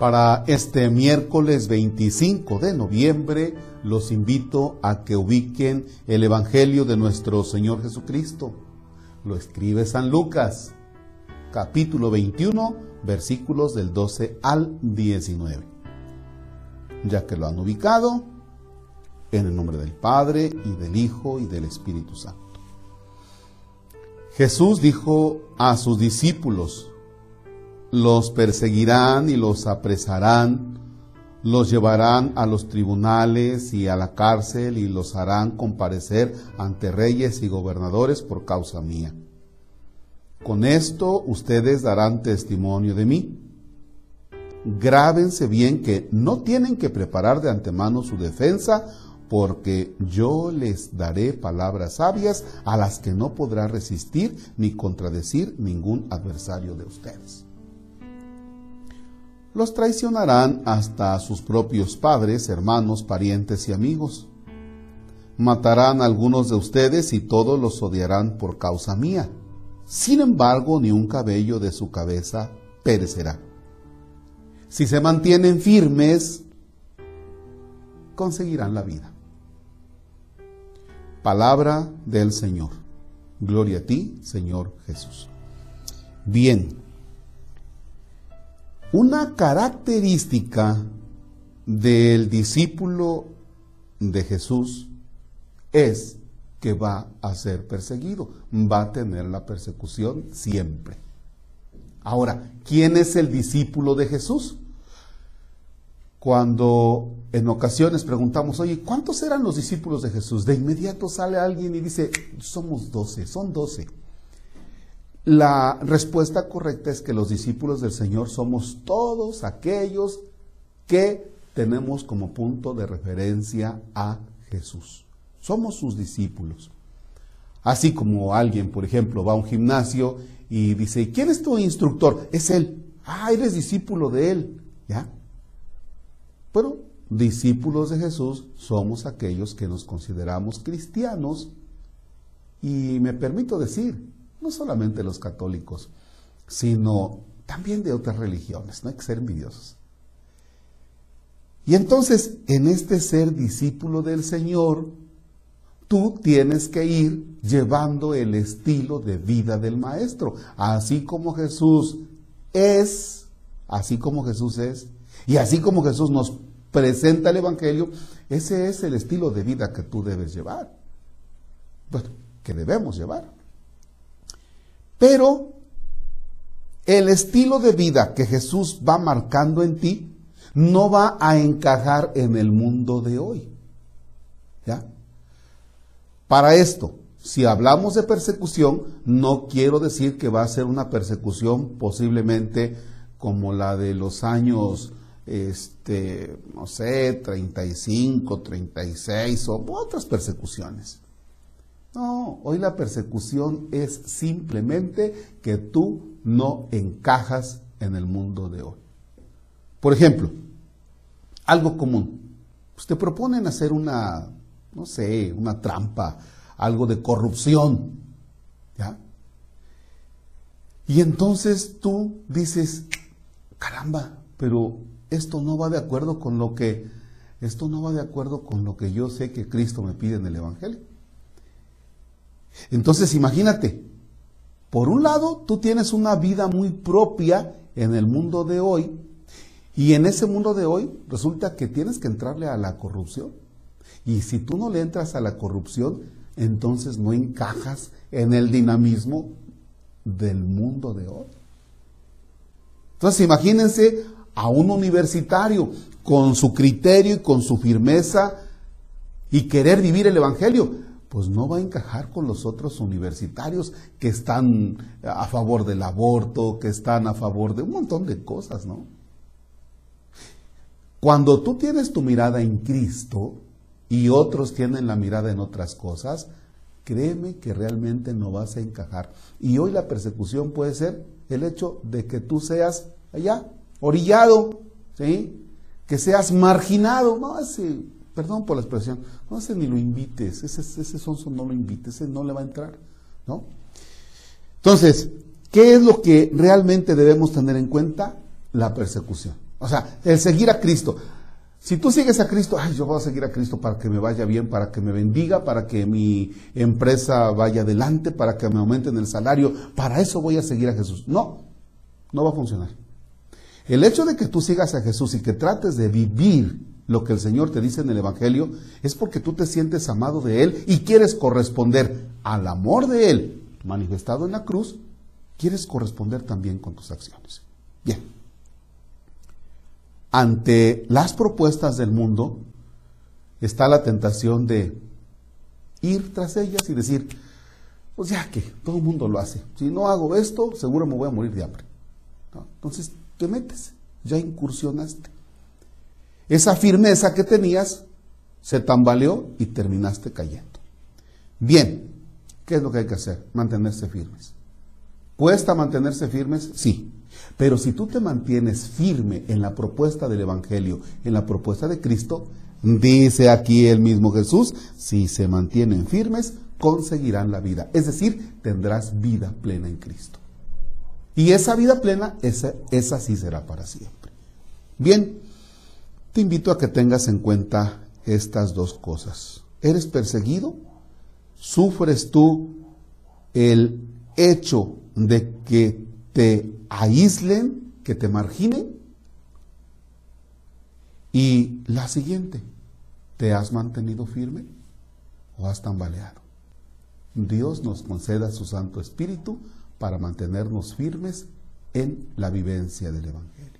Para este miércoles 25 de noviembre los invito a que ubiquen el Evangelio de nuestro Señor Jesucristo. Lo escribe San Lucas, capítulo 21, versículos del 12 al 19. Ya que lo han ubicado, en el nombre del Padre y del Hijo y del Espíritu Santo. Jesús dijo a sus discípulos, los perseguirán y los apresarán, los llevarán a los tribunales y a la cárcel y los harán comparecer ante reyes y gobernadores por causa mía. Con esto ustedes darán testimonio de mí. Grábense bien que no tienen que preparar de antemano su defensa porque yo les daré palabras sabias a las que no podrá resistir ni contradecir ningún adversario de ustedes los traicionarán hasta sus propios padres, hermanos, parientes y amigos. Matarán a algunos de ustedes y todos los odiarán por causa mía. Sin embargo, ni un cabello de su cabeza perecerá. Si se mantienen firmes, conseguirán la vida. Palabra del Señor. Gloria a ti, Señor Jesús. Bien, una característica del discípulo de Jesús es que va a ser perseguido, va a tener la persecución siempre. Ahora, ¿quién es el discípulo de Jesús? Cuando en ocasiones preguntamos, oye, ¿cuántos eran los discípulos de Jesús? De inmediato sale alguien y dice, somos doce, son doce. La respuesta correcta es que los discípulos del Señor somos todos aquellos que tenemos como punto de referencia a Jesús. Somos sus discípulos. Así como alguien, por ejemplo, va a un gimnasio y dice, ¿quién es tu instructor? Es él. Ah, eres discípulo de él. ¿Ya? Bueno, discípulos de Jesús somos aquellos que nos consideramos cristianos y me permito decir, no solamente los católicos, sino también de otras religiones, no hay que ser envidiosos. Y entonces, en este ser discípulo del Señor, tú tienes que ir llevando el estilo de vida del Maestro, así como Jesús es, así como Jesús es, y así como Jesús nos presenta el Evangelio, ese es el estilo de vida que tú debes llevar, bueno, que debemos llevar. Pero el estilo de vida que Jesús va marcando en ti no va a encajar en el mundo de hoy. ¿Ya? Para esto, si hablamos de persecución, no quiero decir que va a ser una persecución posiblemente como la de los años, este, no sé, 35, 36 o otras persecuciones. No, hoy la persecución es simplemente que tú no encajas en el mundo de hoy. Por ejemplo, algo común. Usted te proponen hacer una, no sé, una trampa, algo de corrupción. ¿Ya? Y entonces tú dices, caramba, pero esto no va de acuerdo con lo que, esto no va de acuerdo con lo que yo sé que Cristo me pide en el Evangelio. Entonces imagínate, por un lado tú tienes una vida muy propia en el mundo de hoy y en ese mundo de hoy resulta que tienes que entrarle a la corrupción. Y si tú no le entras a la corrupción, entonces no encajas en el dinamismo del mundo de hoy. Entonces imagínense a un universitario con su criterio y con su firmeza y querer vivir el Evangelio pues no va a encajar con los otros universitarios que están a favor del aborto, que están a favor de un montón de cosas, ¿no? Cuando tú tienes tu mirada en Cristo y otros tienen la mirada en otras cosas, créeme que realmente no vas a encajar. Y hoy la persecución puede ser el hecho de que tú seas allá, orillado, ¿sí? Que seas marginado, ¿no? Así, perdón por la expresión, no ese ni lo invites, ese, ese sonso no lo invites, ese no le va a entrar, ¿no? Entonces, ¿qué es lo que realmente debemos tener en cuenta? La persecución. O sea, el seguir a Cristo. Si tú sigues a Cristo, ay, yo voy a seguir a Cristo para que me vaya bien, para que me bendiga, para que mi empresa vaya adelante, para que me aumenten el salario, para eso voy a seguir a Jesús. No, no va a funcionar. El hecho de que tú sigas a Jesús y que trates de vivir lo que el Señor te dice en el Evangelio es porque tú te sientes amado de Él y quieres corresponder al amor de Él manifestado en la cruz, quieres corresponder también con tus acciones. Bien ante las propuestas del mundo está la tentación de ir tras ellas y decir, pues ya que todo el mundo lo hace, si no hago esto, seguro me voy a morir de hambre. Entonces te metes, ya incursionaste. Esa firmeza que tenías se tambaleó y terminaste cayendo. Bien, ¿qué es lo que hay que hacer? Mantenerse firmes. ¿Cuesta mantenerse firmes? Sí. Pero si tú te mantienes firme en la propuesta del Evangelio, en la propuesta de Cristo, dice aquí el mismo Jesús, si se mantienen firmes, conseguirán la vida. Es decir, tendrás vida plena en Cristo. Y esa vida plena, esa, esa sí será para siempre. Bien, te invito a que tengas en cuenta estas dos cosas. ¿Eres perseguido? ¿Sufres tú el hecho de que te aíslen, que te marginen. Y la siguiente, ¿te has mantenido firme o has tambaleado? Dios nos conceda su Santo Espíritu para mantenernos firmes en la vivencia del Evangelio.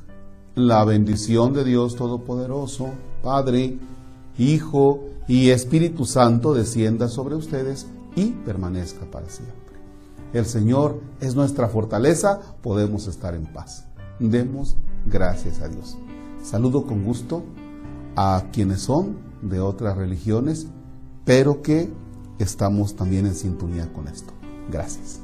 La bendición de Dios Todopoderoso, Padre, Hijo y Espíritu Santo descienda sobre ustedes y permanezca para siempre. El Señor es nuestra fortaleza, podemos estar en paz. Demos gracias a Dios. Saludo con gusto a quienes son de otras religiones, pero que estamos también en sintonía con esto. Gracias.